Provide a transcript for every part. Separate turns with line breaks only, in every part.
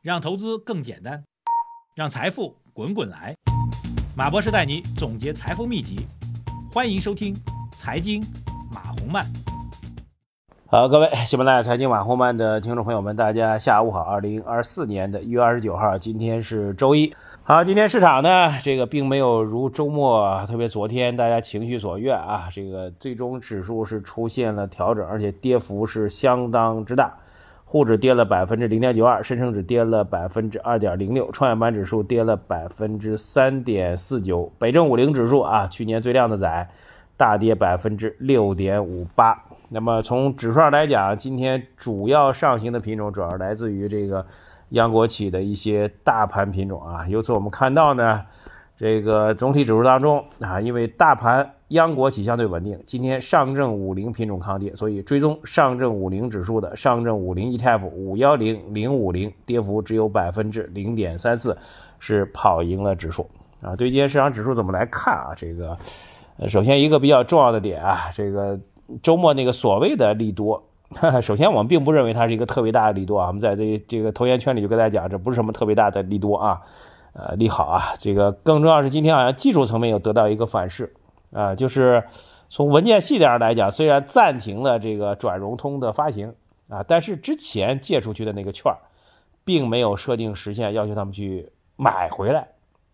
让投资更简单，让财富滚滚来。马博士带你总结财富秘籍，欢迎收听《财经马红漫》。
好，各位喜马拉雅财经马红漫的听众朋友们，大家下午好。二零二四年的一月二十九号，今天是周一。好，今天市场呢，这个并没有如周末，特别昨天大家情绪所愿啊，这个最终指数是出现了调整，而且跌幅是相当之大。沪指跌了百分之零点九二，深成指跌了百分之二点零六，创业板指数跌了百分之三点四九，北证五零指数啊，去年最靓的仔，大跌百分之六点五八。那么从指数上来讲，今天主要上行的品种主要来自于这个央国企的一些大盘品种啊。由此我们看到呢。这个总体指数当中啊，因为大盘央国企相对稳定，今天上证五零品种抗跌，所以追踪上证五零指数的上证五零 ETF 五幺零零五零跌幅只有百分之零点三四，是跑赢了指数啊。对今天市场指数怎么来看啊？这个，首先一个比较重要的点啊，这个周末那个所谓的利多，首先我们并不认为它是一个特别大的利多啊。我们在这这个投研圈里就跟大家讲，这不是什么特别大的利多啊。呃，利好啊！这个更重要是今天好像技术层面有得到一个反噬啊，就是从文件细点上来讲，虽然暂停了这个转融通的发行啊，但是之前借出去的那个券，并没有设定时限要求他们去买回来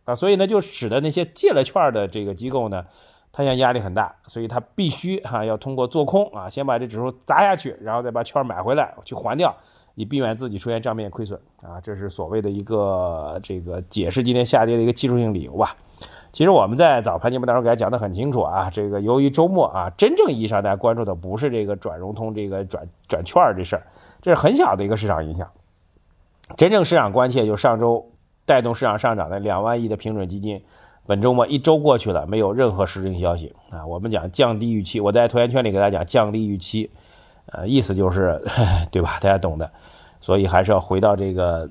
啊，所以呢，就使得那些借了券的这个机构呢，他现在压力很大，所以他必须哈要通过做空啊，先把这指数砸下去，然后再把券买回来去还掉。以避免自己出现账面亏损啊，这是所谓的一个这个解释今天下跌的一个技术性理由吧。其实我们在早盘节目当中给大家讲的很清楚啊，这个由于周末啊，真正意义上大家关注的不是这个转融通这个转转券这事儿，这是很小的一个市场影响。真正市场关切就上周带动市场上涨的两万亿的平准基金，本周末一周过去了，没有任何实质性消息啊。我们讲降低预期，我在投研圈里给大家讲降低预期。呃，意思就是，对吧？大家懂的，所以还是要回到这个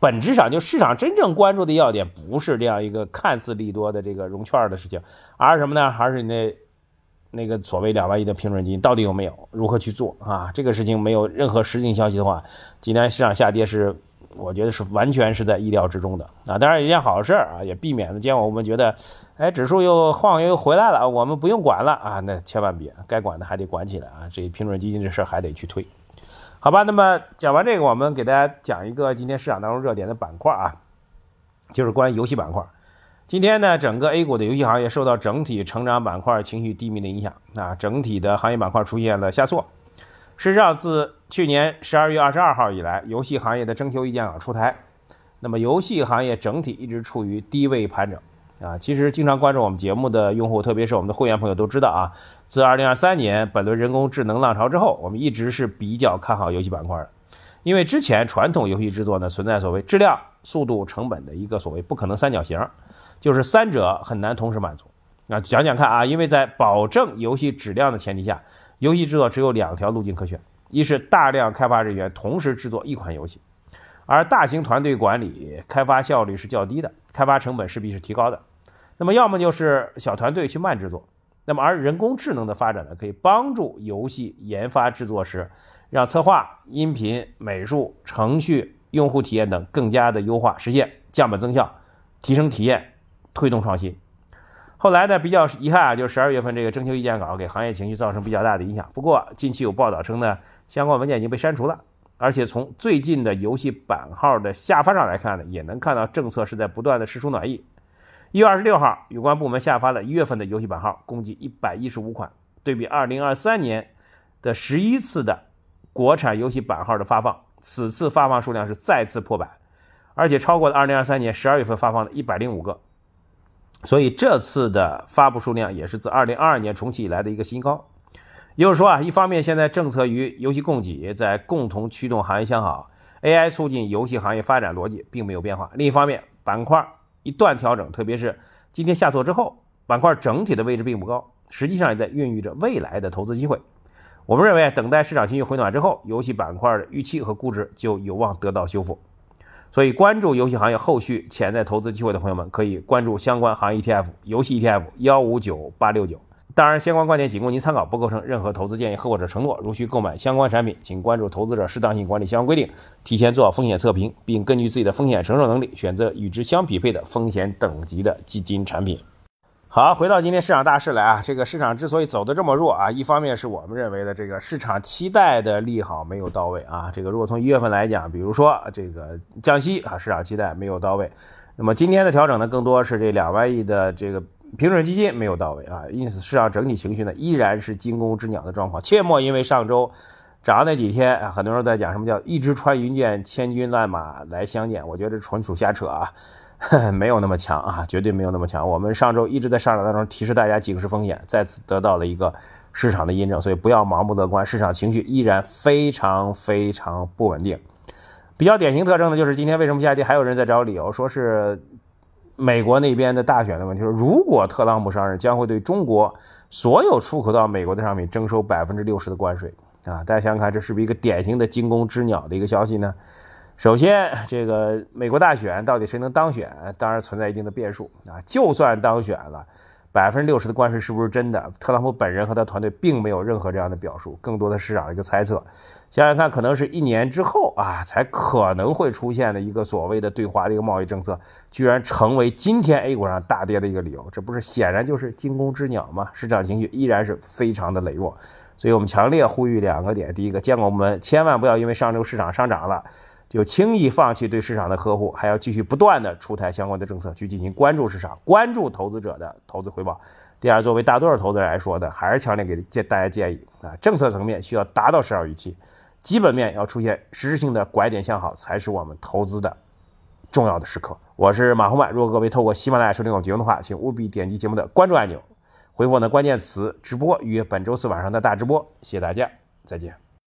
本质上，就市场真正关注的要点，不是这样一个看似利多的这个融券的事情，而是什么呢？还是你那那个所谓两万亿的平准金到底有没有？如何去做啊？这个事情没有任何实质性消息的话，今天市场下跌是。我觉得是完全是在意料之中的啊，当然一件好事啊，也避免了今天我们觉得，哎，指数又晃悠又回来了，我们不用管了啊，那千万别，该管的还得管起来啊，这平准基金这事儿还得去推，好吧？那么讲完这个，我们给大家讲一个今天市场当中热点的板块啊，就是关于游戏板块。今天呢，整个 A 股的游戏行业受到整体成长板块情绪低迷的影响啊，整体的行业板块出现了下挫。事实上，自去年十二月二十二号以来，游戏行业的征求意见稿出台，那么游戏行业整体一直处于低位盘整啊。其实，经常关注我们节目的用户，特别是我们的会员朋友都知道啊，自二零二三年本轮人工智能浪潮之后，我们一直是比较看好游戏板块的，因为之前传统游戏制作呢存在所谓质量、速度、成本的一个所谓不可能三角形，就是三者很难同时满足。那讲讲看啊，因为在保证游戏质量的前提下。游戏制作只有两条路径可选：一是大量开发人员同时制作一款游戏，而大型团队管理开发效率是较低的，开发成本势必是提高的；那么要么就是小团队去慢制作。那么而人工智能的发展呢，可以帮助游戏研发制作时，让策划、音频、美术、程序、用户体验等更加的优化，实现降本增效，提升体验，推动创新。后来呢，比较遗憾啊，就是十二月份这个征求意见稿给行业情绪造成比较大的影响。不过近期有报道称呢，相关文件已经被删除了，而且从最近的游戏版号的下发上来看呢，也能看到政策是在不断的释出暖意。一月二十六号，有关部门下发了一月份的游戏版号，共计一百一十五款，对比二零二三年的十一次的国产游戏版号的发放，此次发放数量是再次破百，而且超过了二零二三年十二月份发放的一百零五个。所以这次的发布数量也是自二零二二年重启以来的一个新高。也就是说啊，一方面现在政策与游戏供给在共同驱动行业向好，AI 促进游戏行业发展逻辑并没有变化；另一方面，板块一段调整，特别是今天下挫之后，板块整体的位置并不高，实际上也在孕育着未来的投资机会。我们认为，等待市场情绪回暖之后，游戏板块的预期和估值就有望得到修复。所以，关注游戏行业后续潜在投资机会的朋友们，可以关注相关行业 ETF 游戏 ETF 幺五九八六九。当然，相关观点仅供您参考，不构成任何投资建议或者承诺。如需购买相关产品，请关注投资者适当性管理相关规定，提前做好风险测评，并根据自己的风险承受能力，选择与之相匹配的风险等级的基金产品。好，回到今天市场大势来啊，这个市场之所以走得这么弱啊，一方面是我们认为的这个市场期待的利好没有到位啊。这个如果从一月份来讲，比如说这个降息啊，市场期待没有到位。那么今天的调整呢，更多是这两万亿的这个平准基金没有到位啊，因此市场整体情绪呢依然是惊弓之鸟的状况。切莫因为上周涨那几天啊，很多人在讲什么叫一支穿云箭，千军万马来相见，我觉得纯属瞎扯啊。没有那么强啊，绝对没有那么强。我们上周一直在上涨当中提示大家警示风险，再次得到了一个市场的印证，所以不要盲目乐观，市场情绪依然非常非常不稳定。比较典型特征呢，就是今天为什么下跌，还有人在找理由，说是美国那边的大选的问题。说如果特朗普上任，将会对中国所有出口到美国的商品征收百分之六十的关税啊！大家想想看，这是不是一个典型的惊弓之鸟的一个消息呢？首先，这个美国大选到底谁能当选，当然存在一定的变数啊。就算当选了，百分之六十的关税是不是真的？特朗普本人和他团队并没有任何这样的表述，更多的市场一个猜测。想想看，可能是一年之后啊，才可能会出现的一个所谓的对华的一个贸易政策，居然成为今天 A 股上大跌的一个理由，这不是显然就是惊弓之鸟吗？市场情绪依然是非常的羸弱，所以我们强烈呼吁两个点：第一个，监管部门千万不要因为上周市场上涨了。就轻易放弃对市场的呵护，还要继续不断的出台相关的政策去进行关注市场、关注投资者的投资回报。第二，作为大多数投资人来说的，还是强烈给建大家建议啊，政策层面需要达到市场预期，基本面要出现实质性的拐点向好，才是我们投资的重要的时刻。我是马红曼，如果各位透过喜马拉雅收听我节目的话，请务必点击节目的关注按钮，回复我的关键词“直播”预约本周四晚上的大直播。谢谢大家，再见。